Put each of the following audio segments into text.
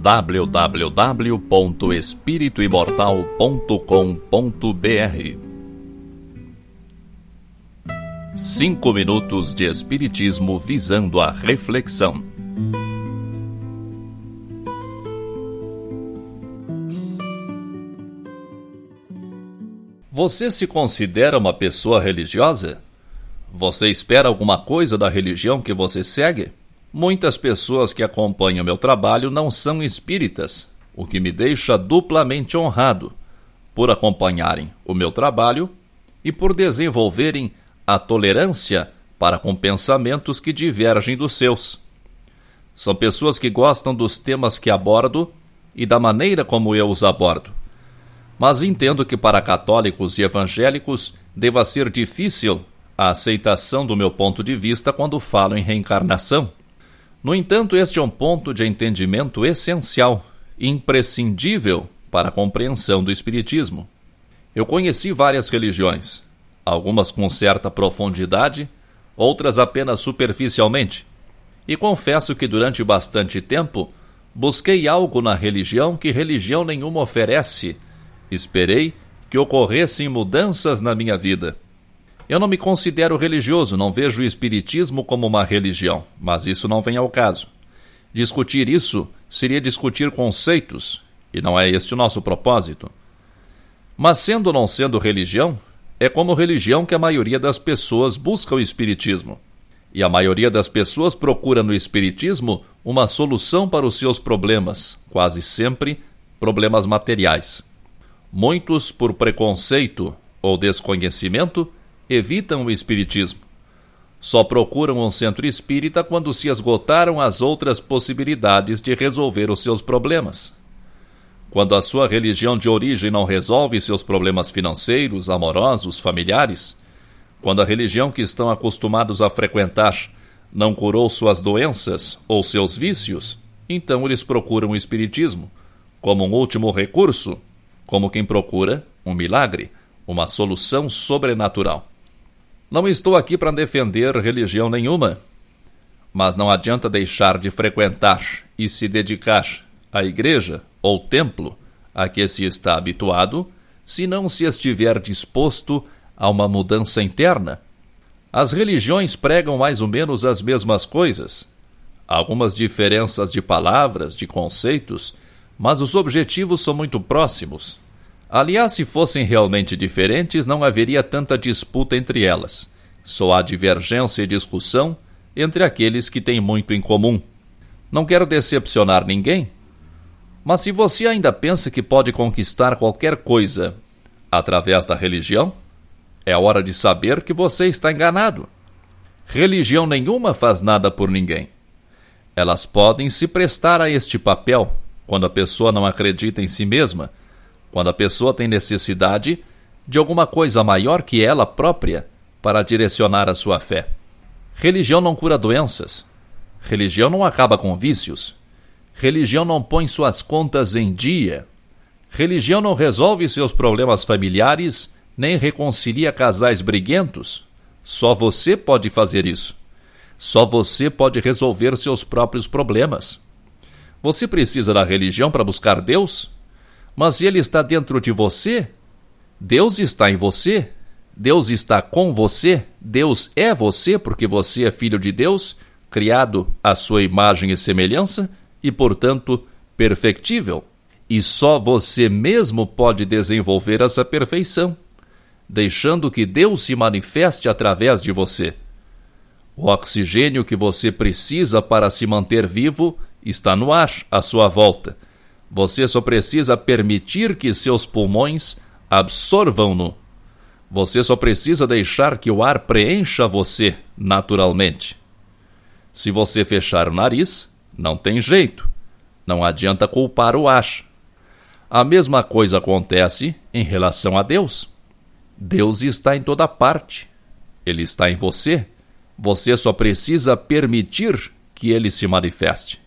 www.espirituimortal.com.br Cinco minutos de Espiritismo visando a reflexão. Você se considera uma pessoa religiosa? Você espera alguma coisa da religião que você segue? Muitas pessoas que acompanham meu trabalho não são espíritas, o que me deixa duplamente honrado por acompanharem o meu trabalho e por desenvolverem a tolerância para com pensamentos que divergem dos seus. São pessoas que gostam dos temas que abordo e da maneira como eu os abordo. Mas entendo que para católicos e evangélicos deva ser difícil a aceitação do meu ponto de vista quando falo em reencarnação. No entanto, este é um ponto de entendimento essencial, imprescindível para a compreensão do Espiritismo. Eu conheci várias religiões, algumas com certa profundidade, outras apenas superficialmente, e confesso que durante bastante tempo busquei algo na religião que religião nenhuma oferece. Esperei que ocorressem mudanças na minha vida. Eu não me considero religioso, não vejo o Espiritismo como uma religião, mas isso não vem ao caso. Discutir isso seria discutir conceitos, e não é este o nosso propósito. Mas sendo ou não sendo religião, é como religião que a maioria das pessoas busca o Espiritismo. E a maioria das pessoas procura no Espiritismo uma solução para os seus problemas, quase sempre problemas materiais. Muitos, por preconceito ou desconhecimento, evitam o espiritismo. Só procuram um centro espírita quando se esgotaram as outras possibilidades de resolver os seus problemas. Quando a sua religião de origem não resolve seus problemas financeiros, amorosos, familiares, quando a religião que estão acostumados a frequentar não curou suas doenças ou seus vícios, então eles procuram o Espiritismo como um último recurso, como quem procura um milagre, uma solução sobrenatural. Não estou aqui para defender religião nenhuma, mas não adianta deixar de frequentar e se dedicar à igreja ou templo a que se está habituado, se não se estiver disposto a uma mudança interna. As religiões pregam mais ou menos as mesmas coisas, algumas diferenças de palavras, de conceitos, mas os objetivos são muito próximos. Aliás, se fossem realmente diferentes, não haveria tanta disputa entre elas. Só há divergência e discussão entre aqueles que têm muito em comum. Não quero decepcionar ninguém, mas se você ainda pensa que pode conquistar qualquer coisa através da religião, é hora de saber que você está enganado. Religião nenhuma faz nada por ninguém. Elas podem se prestar a este papel quando a pessoa não acredita em si mesma quando a pessoa tem necessidade de alguma coisa maior que ela própria para direcionar a sua fé. Religião não cura doenças. Religião não acaba com vícios. Religião não põe suas contas em dia. Religião não resolve seus problemas familiares nem reconcilia casais briguentos. Só você pode fazer isso. Só você pode resolver seus próprios problemas. Você precisa da religião para buscar Deus? Mas ele está dentro de você, Deus está em você, Deus está com você, Deus é você porque você é filho de Deus, criado à sua imagem e semelhança e, portanto, perfectível. E só você mesmo pode desenvolver essa perfeição, deixando que Deus se manifeste através de você. O oxigênio que você precisa para se manter vivo está no ar à sua volta você só precisa permitir que seus pulmões absorvam-no. Você só precisa deixar que o ar preencha você naturalmente. Se você fechar o nariz, não tem jeito. Não adianta culpar o ar. A mesma coisa acontece em relação a Deus. Deus está em toda parte. Ele está em você. Você só precisa permitir que ele se manifeste.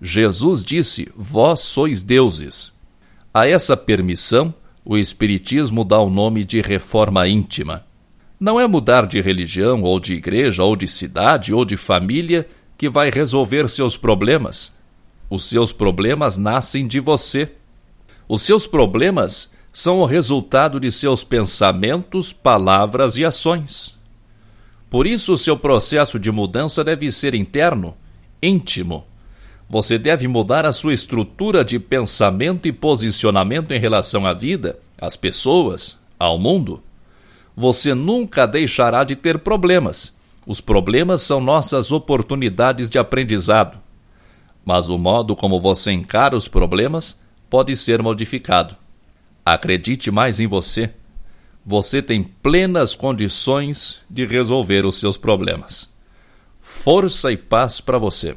Jesus disse: Vós sois deuses. A essa permissão, o Espiritismo dá o nome de reforma íntima. Não é mudar de religião, ou de igreja, ou de cidade, ou de família que vai resolver seus problemas. Os seus problemas nascem de você. Os seus problemas são o resultado de seus pensamentos, palavras e ações. Por isso, o seu processo de mudança deve ser interno, íntimo. Você deve mudar a sua estrutura de pensamento e posicionamento em relação à vida, às pessoas, ao mundo. Você nunca deixará de ter problemas. Os problemas são nossas oportunidades de aprendizado. Mas o modo como você encara os problemas pode ser modificado. Acredite mais em você você tem plenas condições de resolver os seus problemas. Força e paz para você.